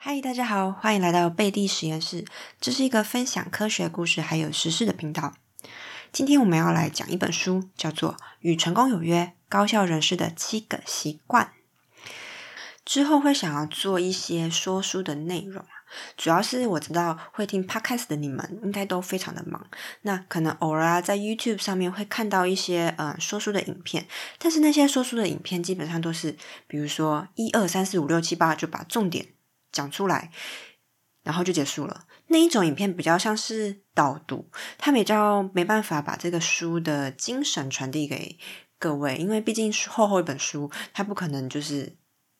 嗨，大家好，欢迎来到贝蒂实验室。这是一个分享科学故事还有时事的频道。今天我们要来讲一本书，叫做《与成功有约：高效人士的七个习惯》。之后会想要做一些说书的内容主要是我知道会听 podcast 的你们应该都非常的忙，那可能偶尔啊在 YouTube 上面会看到一些呃说书的影片，但是那些说书的影片基本上都是，比如说一二三四五六七八就把重点。讲出来，然后就结束了。那一种影片比较像是导读，它比较没办法把这个书的精神传递给各位，因为毕竟是厚厚一本书，它不可能就是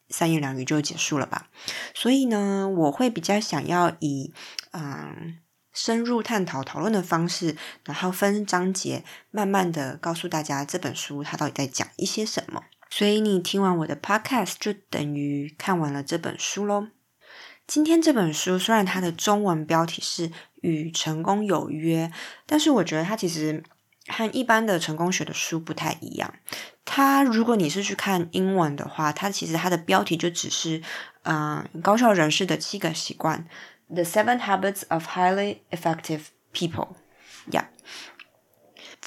三言两语就结束了吧。所以呢，我会比较想要以嗯深入探讨讨论的方式，然后分章节，慢慢的告诉大家这本书它到底在讲一些什么。所以你听完我的 podcast 就等于看完了这本书喽。今天这本书虽然它的中文标题是《与成功有约》，但是我觉得它其实和一般的成功学的书不太一样。它如果你是去看英文的话，它其实它的标题就只是“嗯，高效人士的七个习惯 ”，The Seven Habits of Highly Effective People。呀。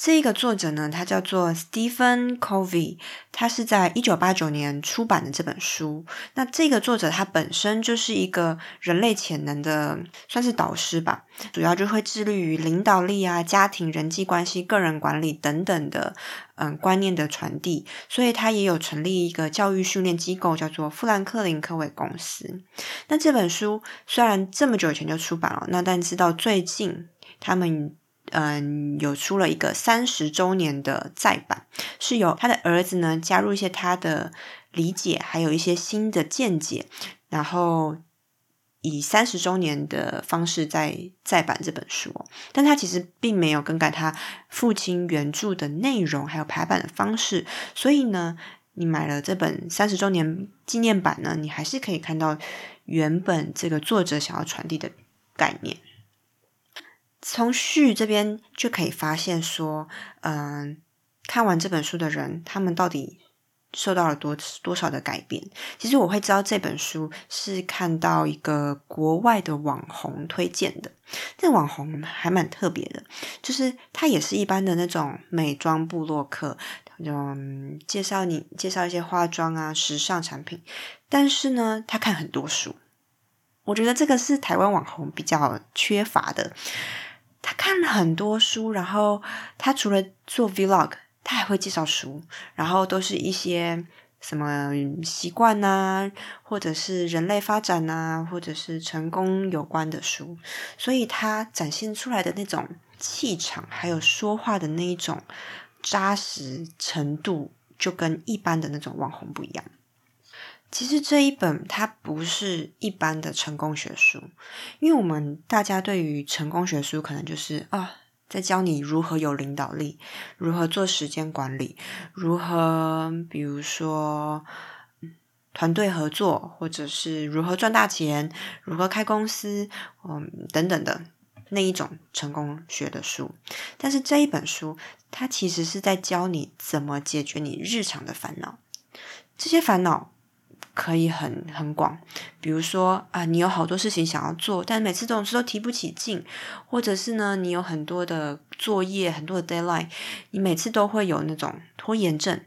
这个作者呢，他叫做 Stephen Covey，他是在一九八九年出版的这本书。那这个作者他本身就是一个人类潜能的，算是导师吧，主要就会致力于领导力啊、家庭人际关系、个人管理等等的嗯观念的传递。所以他也有成立一个教育训练机构，叫做富兰克林科维公司。那这本书虽然这么久以前就出版了，那但是到最近他们。嗯，有出了一个三十周年的再版，是由他的儿子呢加入一些他的理解，还有一些新的见解，然后以三十周年的方式再再版这本书。但他其实并没有更改他父亲原著的内容，还有排版的方式。所以呢，你买了这本三十周年纪念版呢，你还是可以看到原本这个作者想要传递的概念。从序这边就可以发现说，嗯，看完这本书的人，他们到底受到了多多少的改变？其实我会知道这本书是看到一个国外的网红推荐的，这网红还蛮特别的，就是他也是一般的那种美妆部落客，嗯，介绍你介绍一些化妆啊、时尚产品，但是呢，他看很多书，我觉得这个是台湾网红比较缺乏的。他看了很多书，然后他除了做 vlog，他还会介绍书，然后都是一些什么习惯呐，或者是人类发展呐，或者是成功有关的书，所以他展现出来的那种气场，还有说话的那一种扎实程度，就跟一般的那种网红不一样。其实这一本它不是一般的成功学书，因为我们大家对于成功学书可能就是啊，在教你如何有领导力，如何做时间管理，如何比如说团队合作，或者是如何赚大钱，如何开公司，嗯等等的那一种成功学的书。但是这一本书，它其实是在教你怎么解决你日常的烦恼，这些烦恼。可以很很广，比如说啊，你有好多事情想要做，但每次总是都提不起劲，或者是呢，你有很多的作业，很多的 deadline，你每次都会有那种拖延症，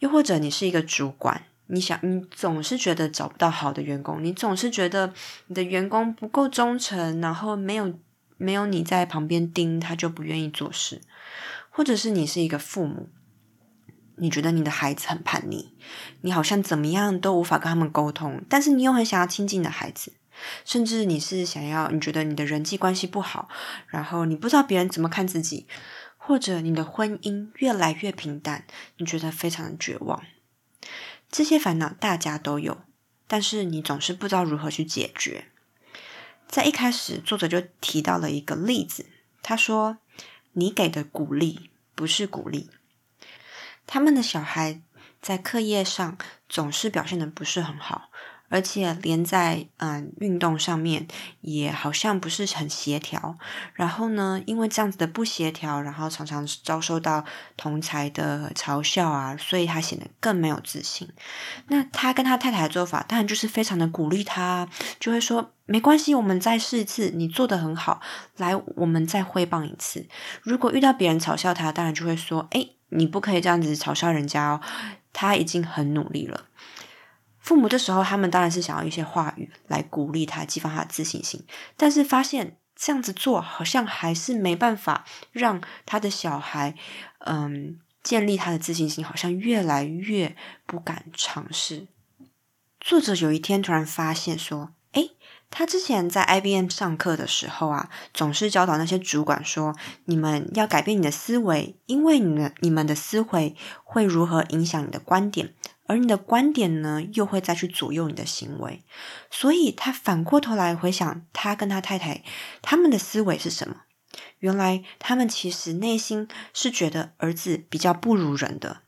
又或者你是一个主管，你想你总是觉得找不到好的员工，你总是觉得你的员工不够忠诚，然后没有没有你在旁边盯，他就不愿意做事，或者是你是一个父母。你觉得你的孩子很叛逆，你好像怎么样都无法跟他们沟通，但是你又很想要亲近的孩子，甚至你是想要，你觉得你的人际关系不好，然后你不知道别人怎么看自己，或者你的婚姻越来越平淡，你觉得非常的绝望。这些烦恼大家都有，但是你总是不知道如何去解决。在一开始，作者就提到了一个例子，他说：“你给的鼓励不是鼓励。”他们的小孩在课业上总是表现的不是很好，而且连在嗯运动上面也好像不是很协调。然后呢，因为这样子的不协调，然后常常遭受到同才的嘲笑啊，所以他显得更没有自信。那他跟他太太的做法，当然就是非常的鼓励他，就会说没关系，我们再试一次，你做的很好，来，我们再挥棒一次。如果遇到别人嘲笑他，当然就会说，哎，你不可以这样子嘲笑人家哦，他已经很努力了。父母这时候，他们当然是想要一些话语来鼓励他，激发他的自信心。但是发现这样子做好像还是没办法让他的小孩，嗯，建立他的自信心，好像越来越不敢尝试。作者有一天突然发现说：“诶，他之前在 IBM 上课的时候啊，总是教导那些主管说，你们要改变你的思维，因为你们你们的思维会如何影响你的观点。”而你的观点呢，又会再去左右你的行为，所以他反过头来回想，他跟他太太他们的思维是什么？原来他们其实内心是觉得儿子比较不如人的，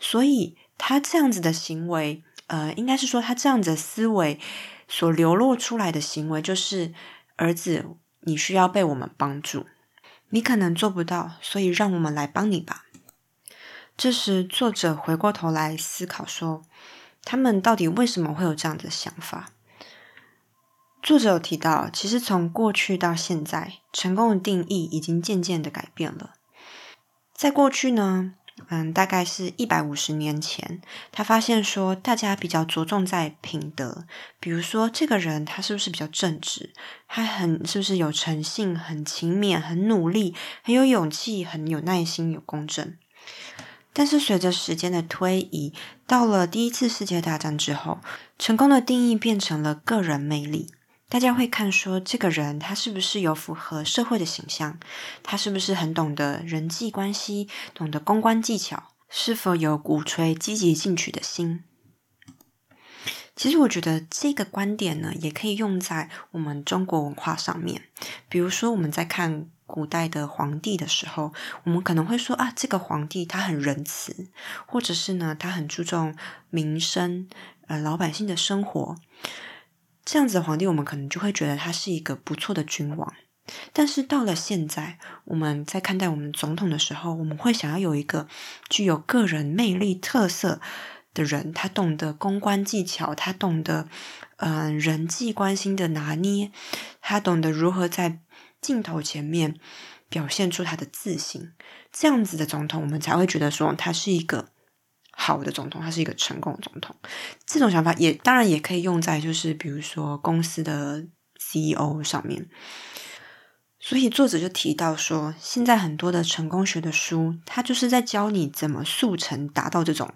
所以他这样子的行为，呃，应该是说他这样子的思维所流露出来的行为，就是儿子，你需要被我们帮助，你可能做不到，所以让我们来帮你吧。这时，作者回过头来思考说：“他们到底为什么会有这样的想法？”作者有提到，其实从过去到现在，成功的定义已经渐渐的改变了。在过去呢，嗯，大概是一百五十年前，他发现说，大家比较着重在品德，比如说这个人他是不是比较正直，他很是不是有诚信、很勤勉、很努力、很有勇气、很有耐心、有公正。但是随着时间的推移，到了第一次世界大战之后，成功的定义变成了个人魅力。大家会看说，这个人他是不是有符合社会的形象？他是不是很懂得人际关系，懂得公关技巧？是否有鼓吹积极进取的心？其实我觉得这个观点呢，也可以用在我们中国文化上面。比如说，我们在看。古代的皇帝的时候，我们可能会说啊，这个皇帝他很仁慈，或者是呢，他很注重民生，呃，老百姓的生活。这样子的皇帝，我们可能就会觉得他是一个不错的君王。但是到了现在，我们在看待我们总统的时候，我们会想要有一个具有个人魅力特色的人，他懂得公关技巧，他懂得嗯人际关系的拿捏，他懂得如何在。镜头前面表现出他的自信，这样子的总统，我们才会觉得说他是一个好的总统，他是一个成功的总统。这种想法也当然也可以用在就是比如说公司的 CEO 上面。所以作者就提到说，现在很多的成功学的书，它就是在教你怎么速成达到这种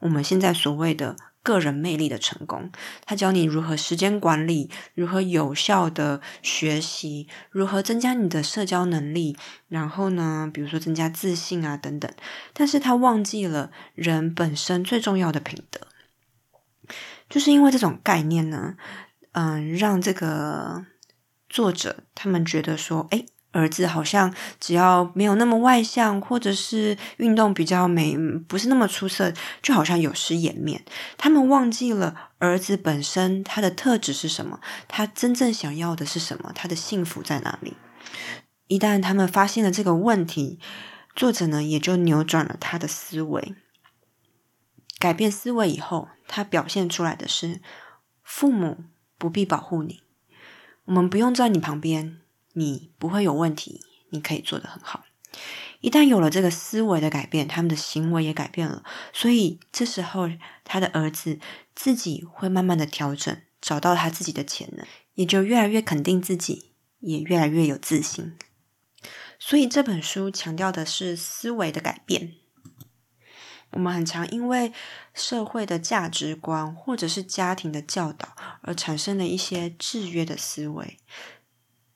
我们现在所谓的。个人魅力的成功，他教你如何时间管理，如何有效的学习，如何增加你的社交能力，然后呢，比如说增加自信啊等等。但是他忘记了人本身最重要的品德，就是因为这种概念呢，嗯，让这个作者他们觉得说，哎。儿子好像只要没有那么外向，或者是运动比较没不是那么出色，就好像有失颜面。他们忘记了儿子本身他的特质是什么，他真正想要的是什么，他的幸福在哪里？一旦他们发现了这个问题，作者呢也就扭转了他的思维，改变思维以后，他表现出来的是：父母不必保护你，我们不用在你旁边。你不会有问题，你可以做得很好。一旦有了这个思维的改变，他们的行为也改变了，所以这时候他的儿子自己会慢慢的调整，找到他自己的潜能，也就越来越肯定自己，也越来越有自信。所以这本书强调的是思维的改变。我们很常因为社会的价值观或者是家庭的教导而产生了一些制约的思维。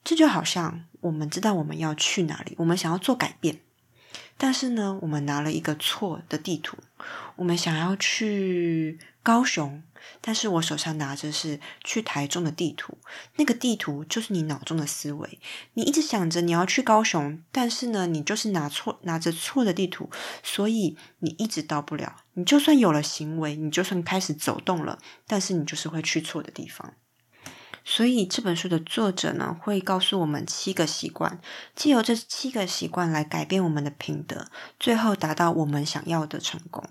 这就好像我们知道我们要去哪里，我们想要做改变，但是呢，我们拿了一个错的地图，我们想要去高雄，但是我手上拿着是去台中的地图，那个地图就是你脑中的思维，你一直想着你要去高雄，但是呢，你就是拿错拿着错的地图，所以你一直到不了。你就算有了行为，你就算开始走动了，但是你就是会去错的地方。所以这本书的作者呢，会告诉我们七个习惯，借由这七个习惯来改变我们的品德，最后达到我们想要的成功。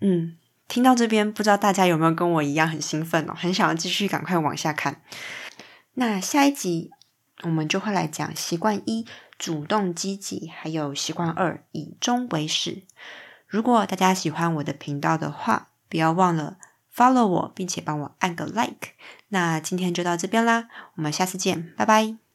嗯，听到这边，不知道大家有没有跟我一样很兴奋哦，很想要继续赶快往下看。那下一集我们就会来讲习惯一：主动积极，还有习惯二：以终为始。如果大家喜欢我的频道的话，不要忘了。follow 我，并且帮我按个 like。那今天就到这边啦，我们下次见，拜拜。